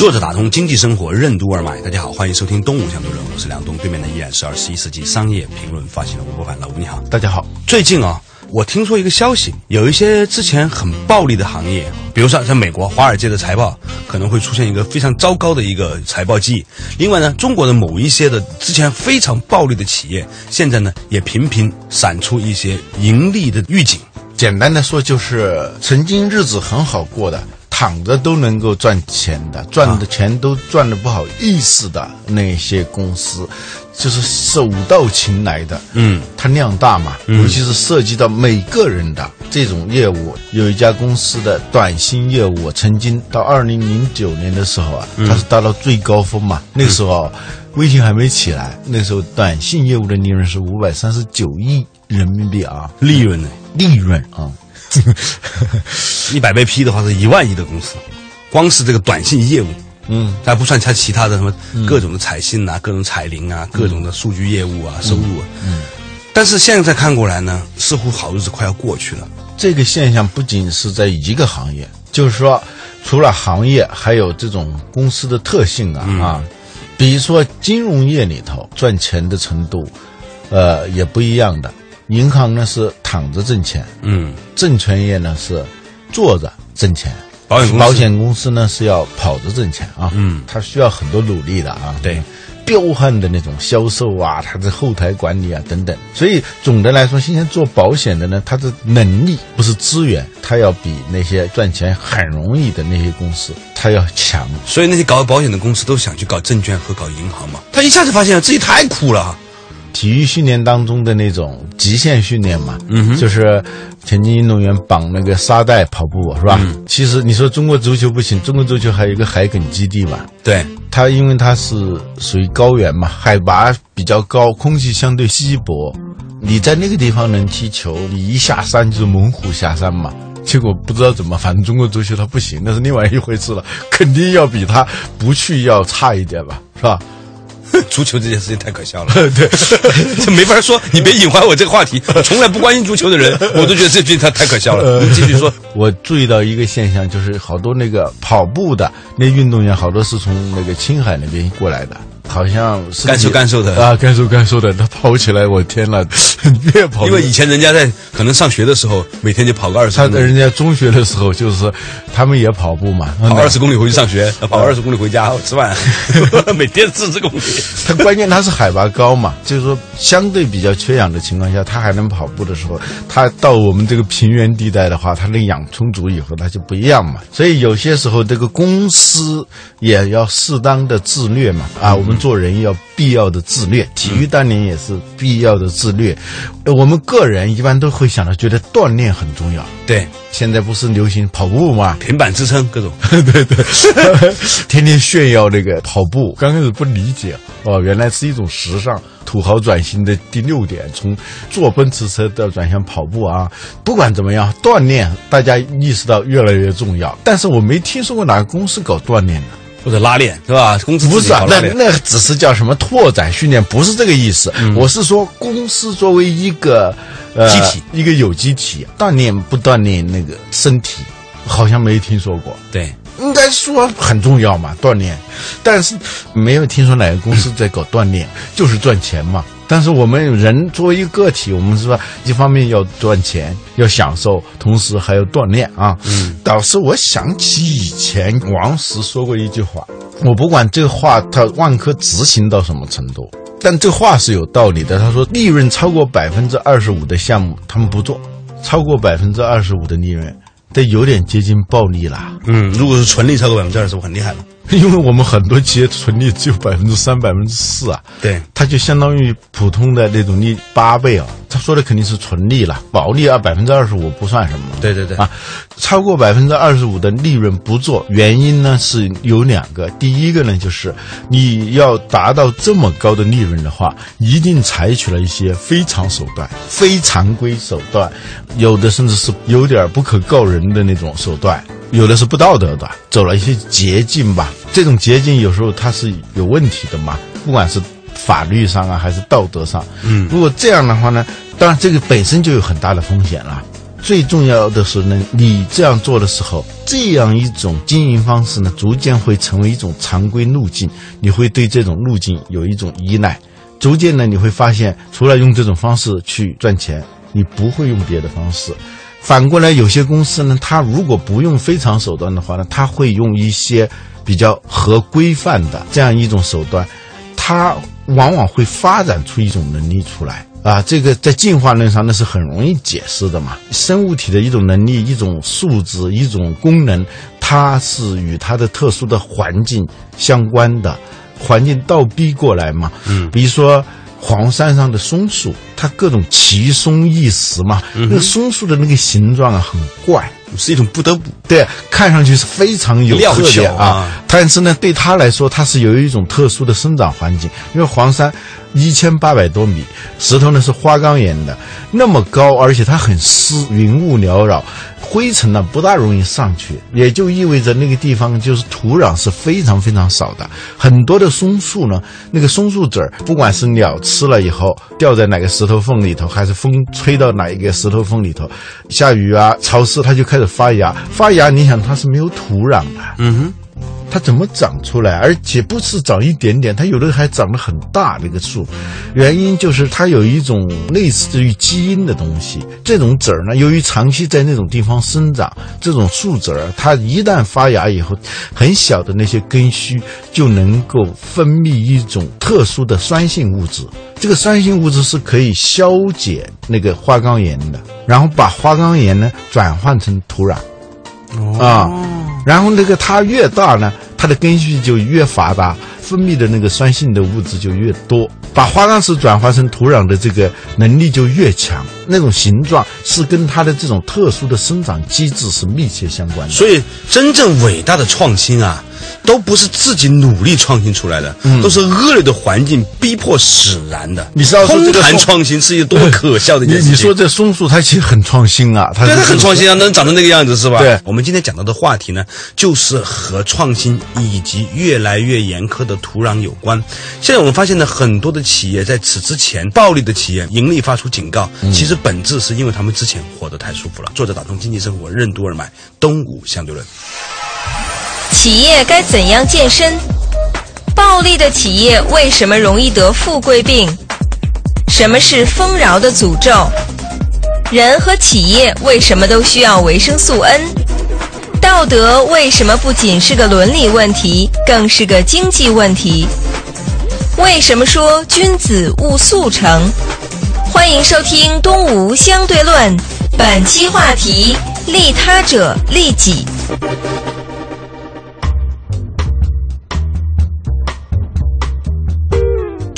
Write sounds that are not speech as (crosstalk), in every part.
坐着打通经济生活任督二脉，大家好，欢迎收听《东吴相对论》，我是梁东，对面的依然是二十一世纪商业评论发行人吴伯凡，老吴你好，大家好。最近啊，我听说一个消息，有一些之前很暴利的行业，比如说在美国华尔街的财报可能会出现一个非常糟糕的一个财报季。另外呢，中国的某一些的之前非常暴利的企业，现在呢也频频闪出一些盈利的预警。简单的说，就是曾经日子很好过的。躺着都能够赚钱的，赚的钱都赚的不好意思的那些公司，就是手到擒来的。嗯，它量大嘛，尤其是涉及到每个人的这种业务。有一家公司的短信业务，曾经到二零零九年的时候啊，它是达到最高峰嘛。那个时候微信还没起来，那时候短信业务的利润是五百三十九亿人民币啊，利润呢？利润啊。(laughs) 一百倍 P 的话是一万亿的公司，光是这个短信业务，嗯，还不算它其他的什么各种的彩信啊、各种彩铃啊、各种的数据业务啊、收入啊。嗯，但是现在看过来呢，似乎好日子快要过去了。这个现象不仅是在一个行业，就是说，除了行业，还有这种公司的特性啊啊，比如说金融业里头赚钱的程度，呃，也不一样的。银行呢是躺着挣钱，嗯，证券业呢是坐着挣钱，保险保险公司呢是要跑着挣钱啊，嗯，它需要很多努力的啊，对，彪悍的那种销售啊，它的后台管理啊等等，所以总的来说，现在做保险的呢，它的能力不是资源，它要比那些赚钱很容易的那些公司，它要强。所以那些搞保险的公司都想去搞证券和搞银行嘛，他一下子发现自己太苦了。体育训练当中的那种极限训练嘛，嗯就是田径运动员绑那个沙袋跑步是吧？嗯、其实你说中国足球不行，中国足球还有一个海埂基地嘛，对，它因为它是属于高原嘛，海拔比较高，空气相对稀薄，你在那个地方能踢球，你一下山就是猛虎下山嘛。结果不知道怎么，反正中国足球它不行，那是另外一回事了，肯定要比他不去要差一点吧，是吧？(laughs) 足球这件事情太可笑了，(laughs) 对，这 (laughs) 没法说。你别引怀我这个话题，我从来不关心足球的人，我都觉得这句他太可笑了。你继续说。我注意到一个现象，就是好多那个跑步的那运动员，好多是从那个青海那边过来的，好像是甘肃甘肃的啊，甘肃甘肃的，他跑起来，我天呐，(laughs) 越跑因为以前人家在可能上学的时候，每天就跑个二十。他人家中学的时候就是他们也跑步嘛，跑二十公里回去上学，跑二十公里回家吃饭 (laughs) (laughs) 每天四十公里。他关键他是海拔高嘛，就是说相对比较缺氧的情况下，他还能跑步的时候，他到我们这个平原地带的话，他的氧充足以后，他就不一样嘛。所以有些时候这个公司也要适当的自虐嘛。啊，我们做人要必要的自律，体育锻炼也是必要的自虐。我们个人一般都会想到，觉得锻炼很重要。对，现在不是流行跑步吗？平板支撑各种，对 (laughs) 对，(laughs) 天天炫耀那个跑步。刚开始不理解，哦，原来是一种时尚。土豪转型的第六点，从坐奔驰车到转向跑步啊，不管怎么样，锻炼大家意识到越来越重要。但是我没听说过哪个公司搞锻炼的。或者拉练是吧？公司不是啊，那那只是叫什么拓展训练，不是这个意思。我是说，公司作为一个呃机体，一个有机体，锻炼不锻炼那个身体，好像没听说过。对，应该说很重要嘛，锻炼。但是没有听说哪个公司在搞锻炼，就是赚钱嘛。但是我们人作为一个个体，我们是吧？一方面要赚钱，要享受，同时还要锻炼啊。嗯，导师我想起以前王石说过一句话，我不管这个话他万科执行到什么程度，但这话是有道理的。他说，利润超过百分之二十五的项目他们不做，超过百分之二十五的利润，这有点接近暴利了。嗯，如果是纯利超过百分之二十五，很厉害了。(laughs) 因为我们很多企业纯利只有百分之三、百分之四啊，对，它就相当于普通的那种利八倍啊。他说的肯定是纯利了，保利啊百分之二十五不算什么。对对对啊，超过百分之二十五的利润不做，原因呢是有两个。第一个呢就是你要达到这么高的利润的话，一定采取了一些非常手段、非常规手段，有的甚至是有点不可告人的那种手段。有的是不道德的，走了一些捷径吧。这种捷径有时候它是有问题的嘛，不管是法律上啊，还是道德上。嗯，如果这样的话呢，当然这个本身就有很大的风险了。最重要的是呢，你这样做的时候，这样一种经营方式呢，逐渐会成为一种常规路径，你会对这种路径有一种依赖。逐渐呢，你会发现，除了用这种方式去赚钱，你不会用别的方式。反过来，有些公司呢，它如果不用非常手段的话呢，它会用一些比较合规范的这样一种手段，它往往会发展出一种能力出来啊。这个在进化论上那是很容易解释的嘛。生物体的一种能力、一种素质、一种功能，它是与它的特殊的环境相关的，环境倒逼过来嘛。嗯，比如说。黄山上的松树，它各种奇松异石嘛，那个松树的那个形状啊，很怪，是一种不得不对，看上去是非常有特点啊。但是呢，对它来说，它是有一种特殊的生长环境，因为黄山一千八百多米，石头呢是花岗岩的，那么高，而且它很湿，云雾缭绕。灰尘呢不大容易上去，也就意味着那个地方就是土壤是非常非常少的。很多的松树呢，那个松树籽儿，不管是鸟吃了以后掉在哪个石头缝里头，还是风吹到哪一个石头缝里头，下雨啊潮湿，它就开始发芽。发芽，你想它是没有土壤的。嗯哼。它怎么长出来？而且不是长一点点，它有的还长得很大。那个树，原因就是它有一种类似于基因的东西。这种籽儿呢，由于长期在那种地方生长，这种树籽儿，它一旦发芽以后，很小的那些根须就能够分泌一种特殊的酸性物质。这个酸性物质是可以消解那个花岗岩的，然后把花岗岩呢转换成土壤。啊，然后那个它越大呢，它的根系就越发达，分泌的那个酸性的物质就越多，把花岗石转化成土壤的这个能力就越强。那种形状是跟它的这种特殊的生长机制是密切相关的。所以，真正伟大的创新啊。都不是自己努力创新出来的，都是恶劣的环境逼迫使然的。你知道空谈创新是一个多么可笑的一件事情。你说这松树它其实很创新啊，它对它很创新啊，能长成那个样子是吧？对。我们今天讲到的话题呢，就是和创新以及越来越严苛的土壤有关。现在我们发现呢，很多的企业在此之前，暴利的企业盈利发出警告，其实本质是因为他们之前活得太舒服了。作者打通经济生活任督二脉，东吴相对论。企业该怎样健身？暴利的企业为什么容易得富贵病？什么是丰饶的诅咒？人和企业为什么都需要维生素 N？道德为什么不仅是个伦理问题，更是个经济问题？为什么说君子务速成？欢迎收听《东吴相对论》，本期话题：利他者利己。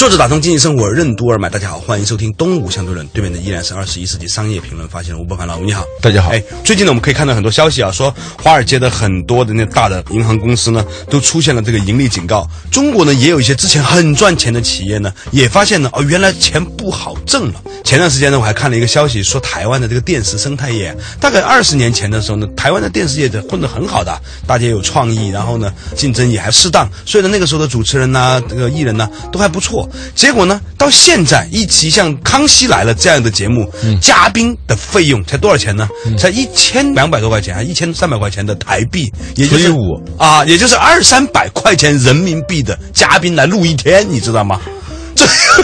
作者打通经济生活任督二脉，大家好，欢迎收听东吴相对论。对面的依然是二十一世纪商业评论发现人吴伯凡老吴，你好，大家好。哎，最近呢，我们可以看到很多消息啊，说华尔街的很多的那大的银行公司呢，都出现了这个盈利警告。中国呢，也有一些之前很赚钱的企业呢，也发现呢，哦，原来钱不好挣了。前段时间呢，我还看了一个消息，说台湾的这个电视生态业，大概二十年前的时候呢，台湾的电视业的混得很好的，大家有创意，然后呢，竞争也还适当，所以呢，那个时候的主持人呐，这个艺人呐，都还不错。结果呢？到现在，一期像《康熙来了》这样的节目，嘉宾的费用才多少钱呢？才一千两百多块钱，还一千三百块钱的台币，也就是五啊，也就是二三百块钱人民币的嘉宾来录一天，你知道吗？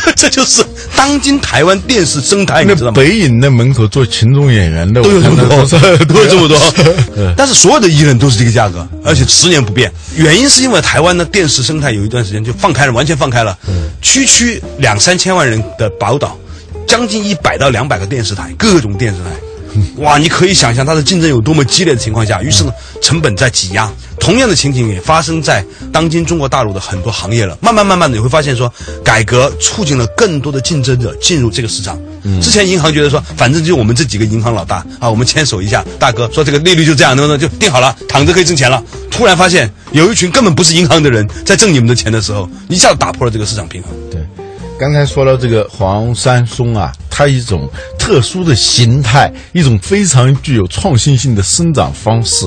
这 (laughs) 这就是当今台湾电视生态，你知道吗？北影那门口做群众演员的都有这么多，(laughs) 都有这么多。(laughs) 但是所有的艺人都是这个价格，而且十年不变。原因是因为台湾的电视生态有一段时间就放开了，完全放开了，区区两三千万人的宝岛，将近一百到两百个电视台，各种电视台。(laughs) 哇，你可以想象它的竞争有多么激烈的情况下，于是呢，成本在挤压。同样的情景也发生在当今中国大陆的很多行业了。慢慢慢慢的，你会发现说，改革促进了更多的竞争者进入这个市场。之前银行觉得说，反正就我们这几个银行老大啊，我们牵手一下，大哥说这个利率就这样，能不能就定好了，躺着可以挣钱了。突然发现有一群根本不是银行的人在挣你们的钱的时候，一下子打破了这个市场平衡。对，刚才说到这个黄山松啊，它一种特殊的形态，一种非常具有创新性的生长方式。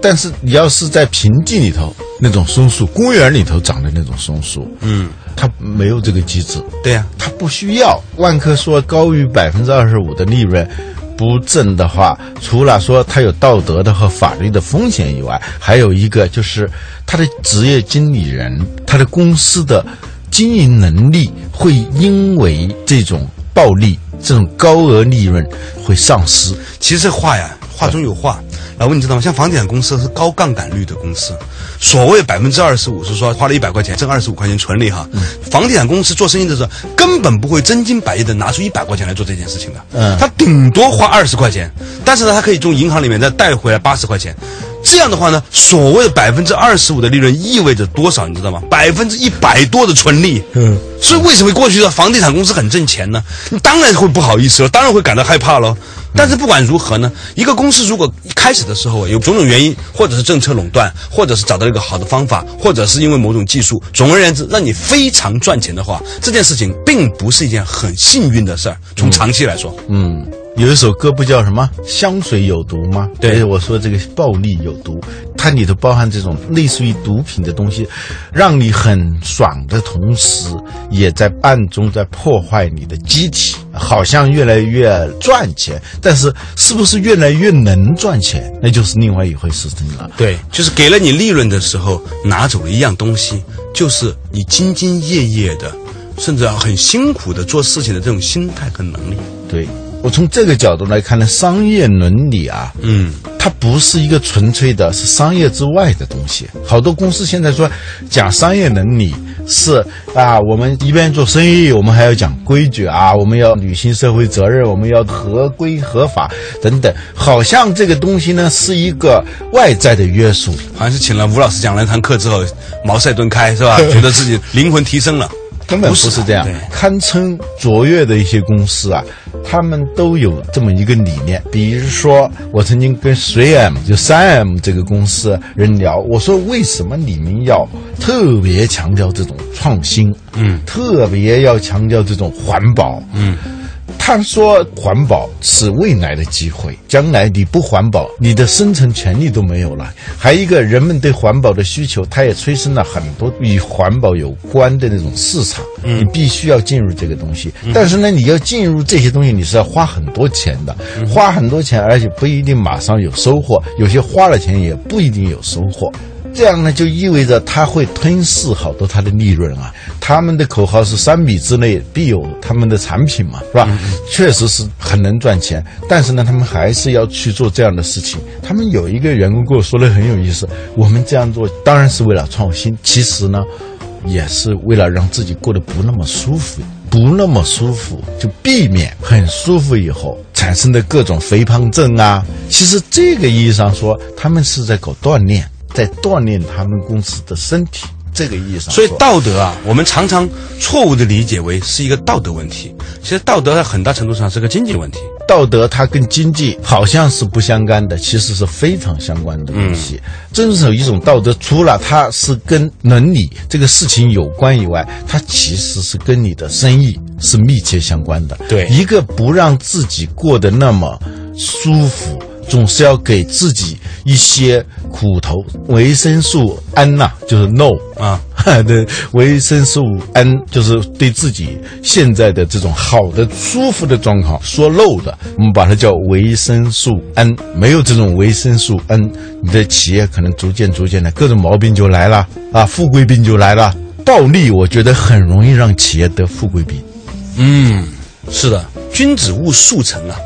但是你要是在平地里头那种松树，公园里头长的那种松树，嗯，它没有这个机制，对呀、它不需要。万科说高于百分之二十五的利润不挣的话，除了说它有道德的和法律的风险以外，还有一个就是他的职业经理人，他的公司的经营能力会因为这种暴利、这种高额利润会丧失。其实这话呀，话中有话。老问你知道吗？像房地产公司是高杠杆率的公司，所谓百分之二十五是说花了一百块钱挣二十五块钱纯利哈。房地产公司做生意的时候根本不会真金白银的拿出一百块钱来做这件事情的，嗯他顶多花二十块钱，但是呢，他可以从银行里面再贷回来八十块钱。这样的话呢，所谓的百分之二十五的利润意味着多少？你知道吗？百分之一百多的纯利。嗯，所以为什么过去的房地产公司很挣钱呢？你当然会不好意思了，当然会感到害怕喽。但是不管如何呢，一个公司如果一开始的时候有种种原因，或者是政策垄断，或者是找到一个好的方法，或者是因为某种技术，总而言之，让你非常赚钱的话，这件事情并不是一件很幸运的事儿。从长期来说，嗯，有一首歌不叫什么“香水有毒”吗？对我说这个暴力有毒，它里头包含这种类似于毒品的东西，让你很爽的同时，也在暗中在破坏你的机体，好像越来越赚钱，但是是不是越来越能赚钱，那就是另外一回事情了。对，就是给了你利润的时候，拿走了一样东西，就是你兢兢业业的，甚至很辛苦的做事情的这种心态和能力。对我从这个角度来看呢，商业伦理啊，嗯，它不是一个纯粹的是商业之外的东西。好多公司现在说讲商业伦理是啊，我们一边做生意，我们还要讲规矩啊，我们要履行社会责任，我们要合规合法等等，好像这个东西呢是一个外在的约束。好像是请了吴老师讲了一堂课之后，茅塞顿开是吧？(laughs) 觉得自己灵魂提升了。根本不是这样，堪称卓越的一些公司啊，他们都有这么一个理念。比如说，我曾经跟 3M 就三 M 这个公司人聊，我说为什么你们要特别强调这种创新？嗯，特别要强调这种环保？嗯。他说：“环保是未来的机会，将来你不环保，你的生存权利都没有了。还有一个，人们对环保的需求，它也催生了很多与环保有关的那种市场。你必须要进入这个东西，但是呢，你要进入这些东西，你是要花很多钱的，花很多钱，而且不一定马上有收获，有些花了钱也不一定有收获。”这样呢，就意味着他会吞噬好多他的利润啊。他们的口号是三米之内必有他们的产品嘛，是吧？确实是很能赚钱，但是呢，他们还是要去做这样的事情。他们有一个员工跟我说的很有意思，我们这样做当然是为了创新，其实呢，也是为了让自己过得不那么舒服。不那么舒服，就避免很舒服以后产生的各种肥胖症啊。其实这个意义上说，他们是在搞锻炼，在锻炼他们公司的身体。这个意义上，所以道德啊，我们常常错误的理解为是一个道德问题。其实道德在很大程度上是个经济问题。道德它跟经济好像是不相干的，其实是非常相关的东西。遵守一种道德，除了它是跟伦理这个事情有关以外，它其实是跟你的生意是密切相关的。对一个不让自己过得那么舒服。总是要给自己一些苦头，维生素 N 呐、就是 no 啊，(laughs) 对，维生素 N 就是对自己现在的这种好的、舒服的状况说 no 的，我们把它叫维生素 N。没有这种维生素 N，，你的企业可能逐渐、逐渐的各种毛病就来了啊，富贵病就来了。暴利，我觉得很容易让企业得富贵病。嗯，是的，君子务速成啊。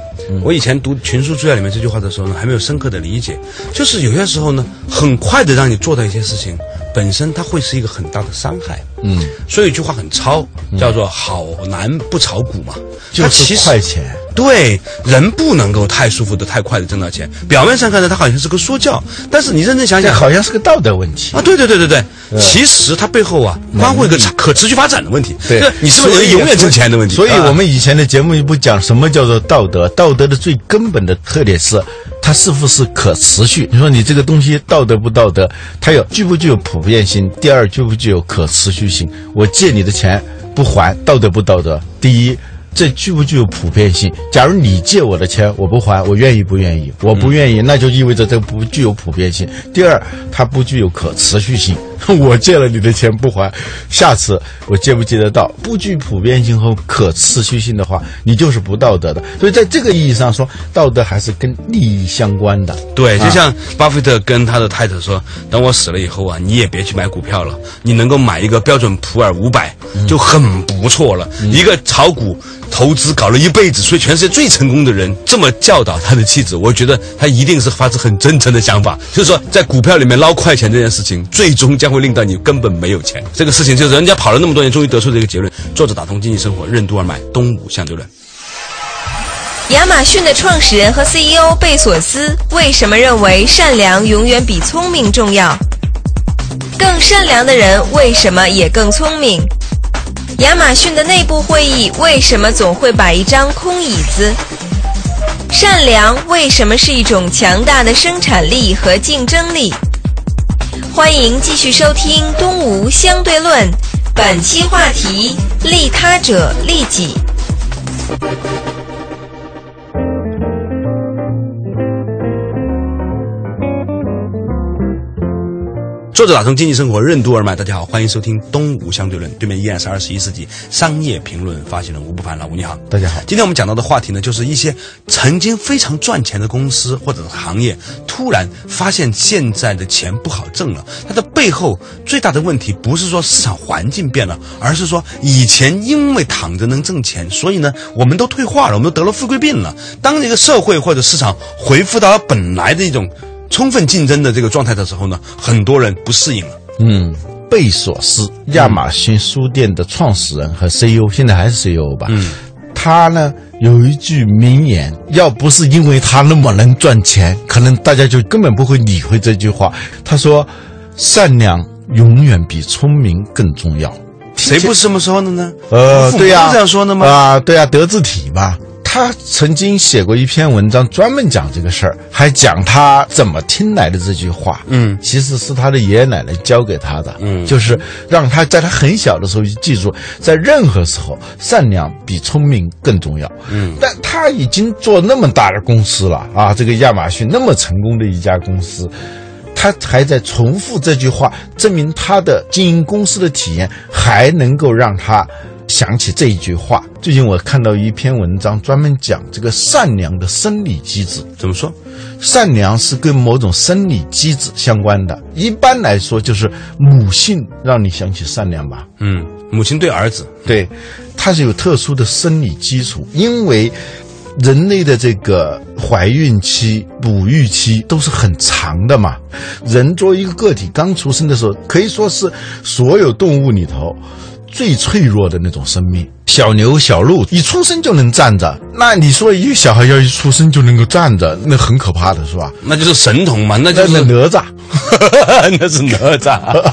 我以前读群书治要里面这句话的时候呢，还没有深刻的理解，就是有些时候呢，很快的让你做到一些事情，本身它会是一个很大的伤害。嗯，所以有一句话很糙，叫做“好男不炒股”嘛。就是它其实快钱。对，人不能够太舒服的、太快的挣到钱。表面上看着他好像是个说教，但是你认真想想，好像是个道德问题啊，。对对对对对，其实它背后啊，关乎一个可持续发展的问题。对你是不是能永远挣钱的问题？所以啊我们以前的节目不讲什么叫做道德，道德的最根本的特点是它是不是可持续。你说你这个东西道德不道德，它有具不具有普遍性？第二，具不具有可持续性？我借你的钱不还，道德不道德？第一。这具不具有普遍性？假如你借我的钱我不还，我愿意不愿意？我不愿意，那就意味着这不具有普遍性。第二，它不具有可持续性。(laughs) 我借了你的钱不还，下次我借不借得到？不具普遍性和可持续性的话，你就是不道德的。所以在这个意义上说，道德还是跟利益相关的。对，就像巴菲特跟他的太太说：“等我死了以后啊，你也别去买股票了，你能够买一个标准普尔五百就很不错了。一个炒股投资搞了一辈子，所以全世界最成功的人这么教导他的妻子，我觉得他一定是发自很真诚的想法，就是说在股票里面捞快钱这件事情，最终将会令到你根本没有钱。这个事情就是人家跑了那么多年，终于得出这个结论。作者打通经济生活，任督二脉，东吴相对论。亚马逊的创始人和 CEO 贝索斯为什么认为善良永远比聪明重要？更善良的人为什么也更聪明？亚马逊的内部会议为什么总会摆一张空椅子？善良为什么是一种强大的生产力和竞争力？欢迎继续收听《东吴相对论》，本期话题：利他者利己。作者打通经济生活任督二脉，大家好，欢迎收听东吴相对论，对面依然是二十一世纪商业评论发行人吴不凡，老吴你好，大家好今天我们讲到的话题呢，就是一些曾经非常赚钱的公司或者行业，突然发现现在的钱不好挣了，它的背后最大的问题不是说市场环境变了，而是说以前因为躺着能挣钱，所以呢，我们都退化了，我们都得了富贵病了。当这个社会或者市场恢复到了本来的一种充分竞争的这个状态的时候呢，很多人不适应了。嗯，贝索斯，亚马逊书店的创始人和 CEO，现在还是 CEO 吧？嗯，他呢有一句名言，要不是因为他那么能赚钱，可能大家就根本不会理会这句话。他说：“善良永远比聪明更重要。”谁不是这么说的呢？呃，对呀、不是这样说的吗？啊、对呀、德智体嘛。他曾经写过一篇文章，专门讲这个事儿，还讲他怎么听来的这句话。嗯其实是他的爷爷奶奶教给他的。嗯就是让他在他很小的时候就记住，在任何时候，善良比聪明更重要。嗯，但他已经做那么大的公司了啊，这个亚马逊那么成功的一家公司。他还在重复这句话，证明他的经营公司的体验还能够让他想起这一句话。最近我看到一篇文章，专门讲这个善良的生理机制。怎么说？善良是跟某种生理机制相关的，一般来说就是母性让你想起善良吧。嗯，母亲对儿子，对，它是有特殊的生理基础，因为人类的这个怀孕期、哺育期都是很长的嘛。人作为一个个体刚出生的时候，可以说是所有动物里头最脆弱的那种生命。小牛、小鹿一出生就能站着，那你说一个小孩要一出生就能够站着，那很可怕的是吧？那就是神童嘛，那那就是那哪吒。那是哪吒。(laughs)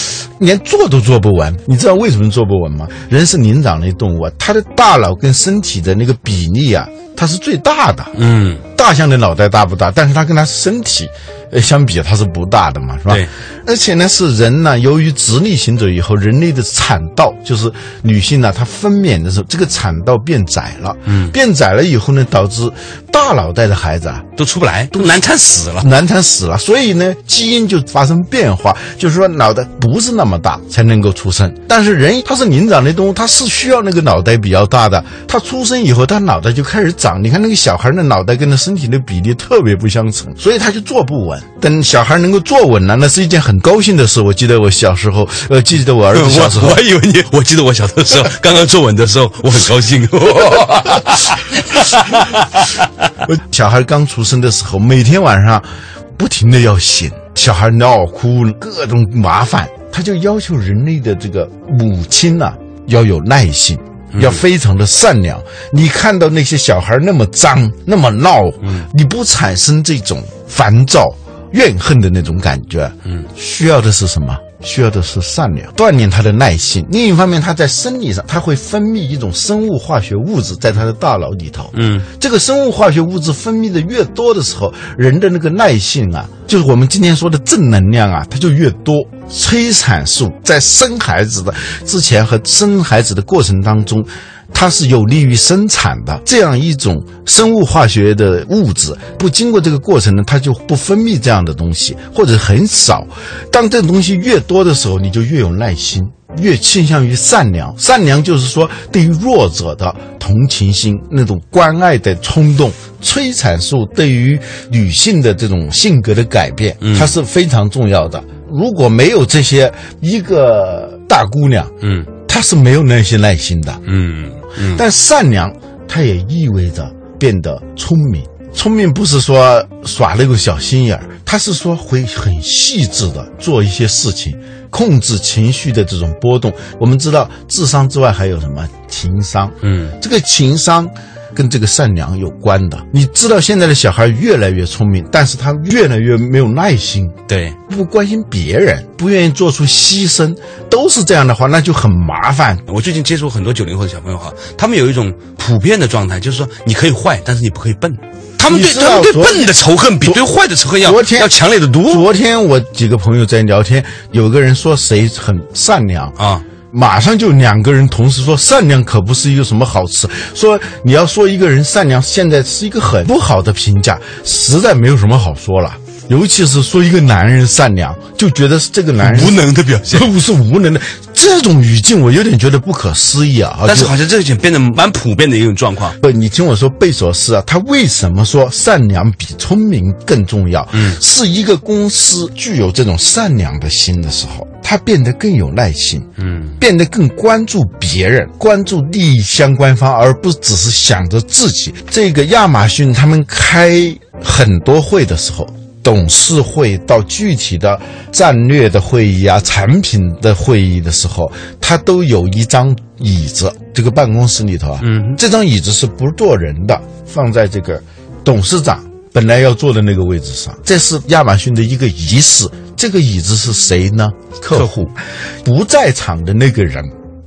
(laughs) 连坐都坐不稳，你知道为什么坐不稳吗？人是灵长类动物啊，它的大脑跟身体的那个比例啊，它是最大的。嗯，大象的脑袋大不大？但是它跟它身体，呃，相比它是不大的嘛，是吧？对。而且呢，是人呢，由于直立行走以后，人类的产道就是女性呢，她分娩的时候，这个产道变窄了。嗯。变窄了以后呢，导致大脑袋的孩子啊，都出不来，都难产死了。难产死了，所以呢，基因就发生变化，就是说脑袋不是那么大才能够出生。但是人他是灵长类动物，他是需要那个脑袋比较大的。他出生以后，他脑袋就开始长。你看那个小孩的脑袋跟他身体的比例特别不相称，所以他就坐不稳。等小孩能够坐稳了，那是一件很高兴的事。我记得我小时候，呃，记得我儿子 (laughs) 小时候我，我还以为你，(laughs) 我记得我小的时候，(laughs) 刚刚坐稳的时候，我很高兴。小孩刚出生的时候，每天晚上不停的要醒，小孩闹哭，各种麻烦，他就要求人类的这个母亲呐、要有耐心。要非常的善良。你看到那些小孩那么脏、那么闹，你不产生这种烦躁、怨恨的那种感觉，嗯，需要的是什么？需要的是善良，锻炼他的耐心。另一方面，他在生理上，他会分泌一种生物化学物质在他的大脑里头。嗯，这个生物化学物质分泌的越多的时候，人的那个耐性啊，就是我们今天说的正能量啊，它就越多。催产素在生孩子的之前和生孩子的过程当中。它是有利于生产的这样一种生物化学的物质，不经过这个过程呢，它就不分泌这样的东西，或者很少。当这种东西越多的时候，你就越有耐心，越倾向于善良。善良就是说，对于弱者的同情心、那种关爱的冲动。催产素对于女性的这种性格的改变，它是非常重要的。如果没有这些，一个大姑娘，嗯，她是没有那些耐心的，嗯。但善良，它也意味着变得聪明。聪明不是说耍那个小心眼儿，他是说会很细致的做一些事情，控制情绪的这种波动。我们知道，智商之外还有什么情商？嗯，这个情商。跟这个善良有关的，你知道现在的小孩越来越聪明，但是他越来越没有耐心，对，不关心别人，不愿意做出牺牲，都是这样的话，那就很麻烦。我最近接触很多九零后的小朋友哈，他们有一种普遍的状态，就是说你可以坏，但是你不可以笨。他们对他们对笨的仇恨比对坏的仇恨要要强烈的多。昨天我几个朋友在聊天，有个人说谁很善良啊。马上就两个人同时说善良可不是一个什么好词，说你要说一个人善良，现在是一个很不好的评价，实在没有什么好说了。尤其是说一个男人善良，就觉得是这个男人无能的表现，(laughs) 不是无能的这种语境，我有点觉得不可思议啊！但是好像这已经变得蛮普遍的一种状况。不，你听我说，贝索斯啊，他为什么说善良比聪明更重要？嗯，是一个公司具有这种善良的心的时候，他变得更有耐心，嗯，变得更关注别人，关注利益相关方，而不只是想着自己。这个亚马逊他们开很多会的时候。董事会到具体的战略的会议啊、产品的会议的时候，他都有一张椅子，这个办公室里头啊，嗯，这张椅子是不坐人的，放在这个董事长本来要坐的那个位置上。这是亚马逊的一个仪式。这个椅子是谁呢？客户不在场的那个人，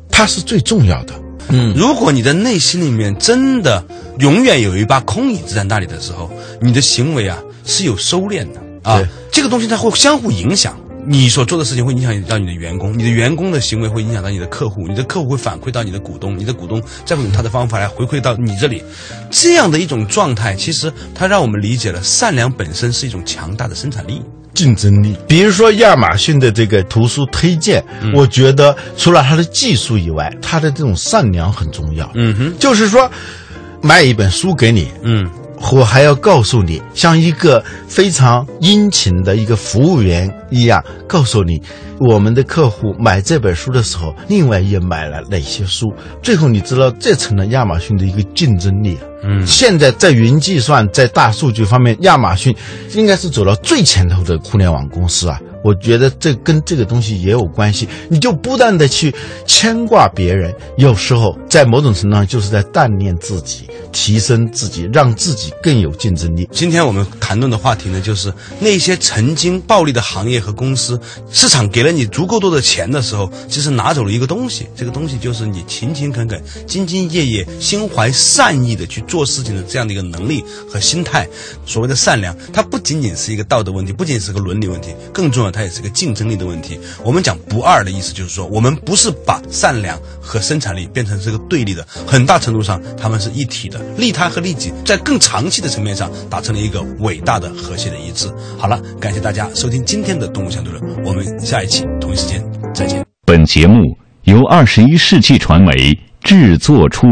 他是最重要的。嗯，如果你的内心里面真的永远有一把空椅子在那里的时候，你的行为啊。是有收敛的。啊，这个东西它会相互影响，你所做的事情会影响到你的员工，你的员工的行为会影响到你的客户，你的客户会反馈到你的股东，你的股东再会用他的方法来回馈到你这里，这样的一种状态，其实它让我们理解了善良本身是一种强大的生产力、竞争力。比如说亚马逊的这个图书推荐，我觉得除了它的技术以外，它的这种善良很重要。嗯哼，就是说卖一本书给你，嗯。我还要告诉你，像一个非常殷勤的一个服务员一样，告诉你我们的客户买这本书的时候，另外也买了哪些书。最后，你知道这成了亚马逊的一个竞争力。嗯，现在在云计算、在大数据方面，亚马逊应该是走到最前头的互联网公司啊。我觉得这跟这个东西也有关系。你就不断的去牵挂别人，有时候在某种程度上就是在锻炼自己。提升自己，让自己更有竞争力。今天我们谈论的话题呢，就是那些曾经暴利的行业和公司，市场给了你足够多的钱的时候，其实拿走了一个东西。这个东西就是你勤勤恳恳、兢兢业业、心怀善意的去做事情的这样的一个能力和心态。所谓的善良，它不仅仅是一个道德问题，不仅是个伦理问题，更重要，它也是个竞争力的问题。我们讲不二的意思，就是说，我们不是把善良和生产力变成这个对立的，很大程度上，他们是一体的。利他和利己，在更长期的层面上达成了一个伟大的和谐的一致。好了，感谢大家收听今天的《动物相对论》，我们下一期同一时间再见。本节目由二十一世纪传媒制作出。